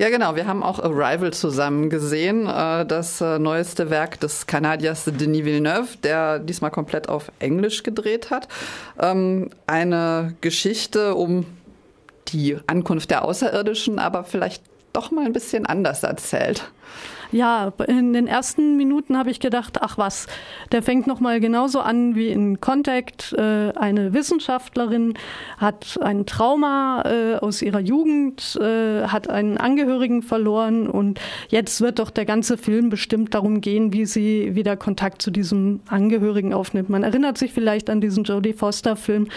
Ja, genau. Wir haben auch Arrival zusammen gesehen, äh, das äh, neueste Werk des Kanadiers Denis Villeneuve, der diesmal komplett auf Englisch gedreht hat. Ähm, eine Geschichte um die Ankunft der Außerirdischen, aber vielleicht doch mal ein bisschen anders erzählt. Ja, in den ersten Minuten habe ich gedacht, ach was, der fängt noch mal genauso an wie in Contact. Äh, eine Wissenschaftlerin hat ein Trauma äh, aus ihrer Jugend, äh, hat einen Angehörigen verloren und jetzt wird doch der ganze Film bestimmt darum gehen, wie sie wieder Kontakt zu diesem Angehörigen aufnimmt. Man erinnert sich vielleicht an diesen Jodie Foster-Film,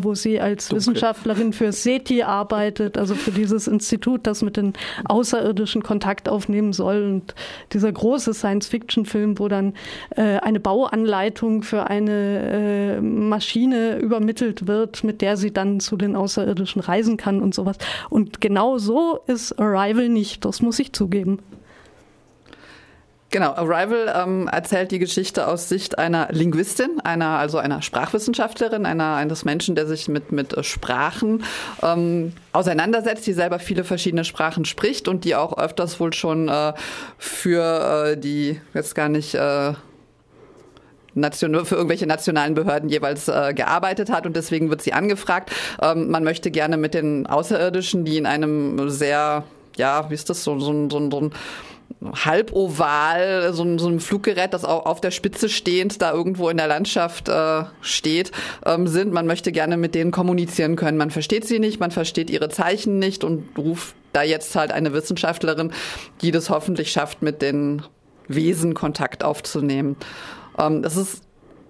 wo sie als Dunkel. Wissenschaftlerin für SETI arbeitet, also für dieses Institut, das mit den Außerirdischen Kontakt aufnehmen soll und dieser große Science-Fiction-Film, wo dann äh, eine Bauanleitung für eine äh, Maschine übermittelt wird, mit der sie dann zu den Außerirdischen reisen kann und sowas. Und genau so ist Arrival nicht, das muss ich zugeben. Genau, Arrival ähm, erzählt die Geschichte aus Sicht einer Linguistin, einer also einer Sprachwissenschaftlerin, einer eines Menschen, der sich mit mit äh, Sprachen ähm, auseinandersetzt, die selber viele verschiedene Sprachen spricht und die auch öfters wohl schon äh, für äh, die jetzt gar nicht äh, Nation, für irgendwelche nationalen Behörden jeweils äh, gearbeitet hat und deswegen wird sie angefragt. Ähm, man möchte gerne mit den Außerirdischen, die in einem sehr ja, wie ist das so so, so, so ein halboval, so, so ein Fluggerät, das auch auf der Spitze stehend da irgendwo in der Landschaft äh, steht, ähm, sind. Man möchte gerne mit denen kommunizieren können. Man versteht sie nicht, man versteht ihre Zeichen nicht und ruft da jetzt halt eine Wissenschaftlerin, die das hoffentlich schafft, mit den Wesen Kontakt aufzunehmen. Ähm, das ist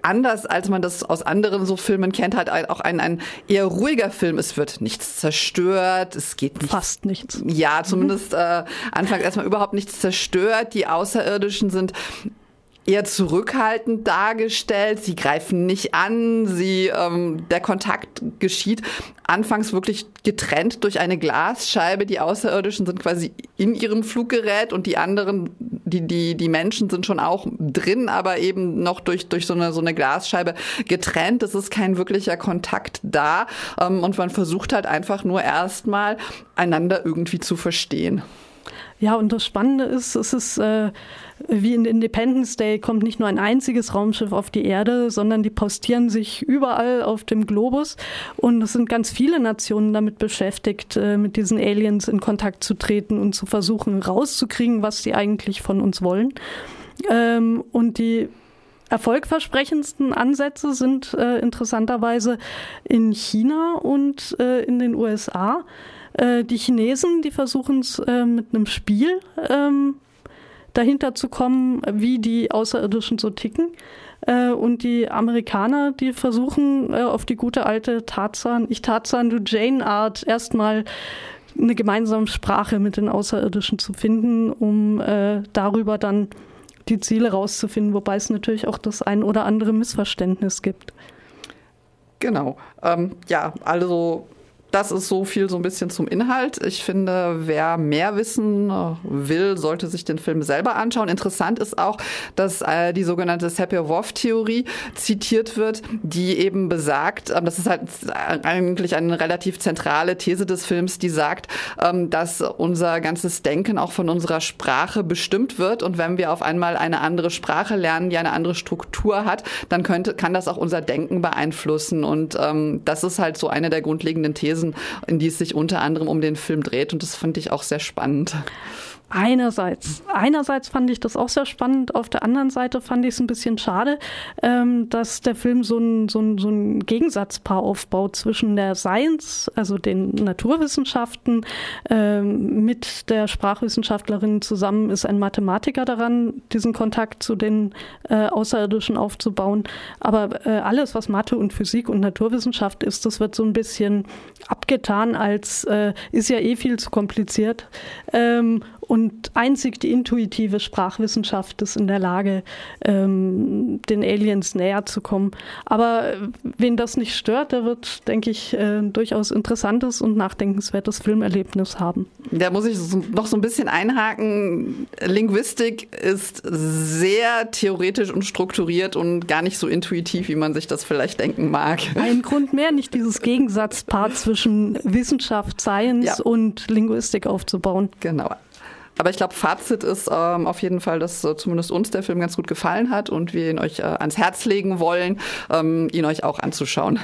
anders, als man das aus anderen so Filmen kennt, halt auch ein, ein eher ruhiger Film. Es wird nichts zerstört, es geht nicht, fast nichts. Ja, zumindest äh, anfangs erstmal überhaupt nichts zerstört. Die Außerirdischen sind eher zurückhaltend dargestellt. Sie greifen nicht an. Sie, ähm, der Kontakt geschieht anfangs wirklich getrennt durch eine Glasscheibe. Die Außerirdischen sind quasi in ihrem Fluggerät und die anderen, die, die, die Menschen sind schon auch drin, aber eben noch durch, durch so eine, so eine Glasscheibe getrennt. Es ist kein wirklicher Kontakt da. Ähm, und man versucht halt einfach nur erstmal einander irgendwie zu verstehen. Ja, und das Spannende ist, es ist äh, wie in Independence Day kommt nicht nur ein einziges Raumschiff auf die Erde, sondern die postieren sich überall auf dem Globus. Und es sind ganz viele Nationen damit beschäftigt, äh, mit diesen Aliens in Kontakt zu treten und zu versuchen rauszukriegen, was sie eigentlich von uns wollen. Ähm, und die erfolgversprechendsten Ansätze sind äh, interessanterweise in China und äh, in den USA. Äh, die Chinesen, die versuchen es äh, mit einem Spiel ähm, dahinter zu kommen, wie die Außerirdischen so ticken. Äh, und die Amerikaner, die versuchen äh, auf die gute alte Tarzan, ich Tarzan, du Jane Art, erstmal eine gemeinsame Sprache mit den Außerirdischen zu finden, um äh, darüber dann die Ziele rauszufinden, wobei es natürlich auch das ein oder andere Missverständnis gibt. Genau. Ähm, ja, also das ist so viel so ein bisschen zum Inhalt. Ich finde, wer mehr wissen äh, will, sollte sich den Film selber anschauen. Interessant ist auch, dass äh, die sogenannte Sapir-Whorf-Theorie zitiert wird, die eben besagt, äh, das ist halt eigentlich eine relativ zentrale These des Films, die sagt, ähm, dass unser ganzes Denken auch von unserer Sprache bestimmt wird. Und wenn wir auf einmal eine andere Sprache lernen, die eine andere Struktur hat, dann könnte, kann das auch unser Denken beeinflussen. Und ähm, das ist halt so eine der grundlegenden Thesen Thesen, in die es sich unter anderem um den Film dreht. Und das fand ich auch sehr spannend. Einerseits, einerseits fand ich das auch sehr spannend. Auf der anderen Seite fand ich es ein bisschen schade, ähm, dass der Film so ein, so, ein, so ein Gegensatzpaar aufbaut zwischen der Science, also den Naturwissenschaften, ähm, mit der Sprachwissenschaftlerin zusammen ist ein Mathematiker daran, diesen Kontakt zu den äh, Außerirdischen aufzubauen. Aber äh, alles, was Mathe und Physik und Naturwissenschaft ist, das wird so ein bisschen abgetan als äh, ist ja eh viel zu kompliziert. Ähm, und einzig die intuitive Sprachwissenschaft ist in der Lage, ähm, den Aliens näher zu kommen. Aber wen das nicht stört, der wird, denke ich, äh, durchaus interessantes und nachdenkenswertes Filmerlebnis haben. Da muss ich noch so ein bisschen einhaken. Linguistik ist sehr theoretisch und strukturiert und gar nicht so intuitiv, wie man sich das vielleicht denken mag. Ein Grund mehr, nicht dieses Gegensatzpaar zwischen Wissenschaft, Science ja. und Linguistik aufzubauen. Genau. Aber ich glaube, Fazit ist ähm, auf jeden Fall, dass äh, zumindest uns der Film ganz gut gefallen hat und wir ihn euch äh, ans Herz legen wollen, ähm, ihn euch auch anzuschauen.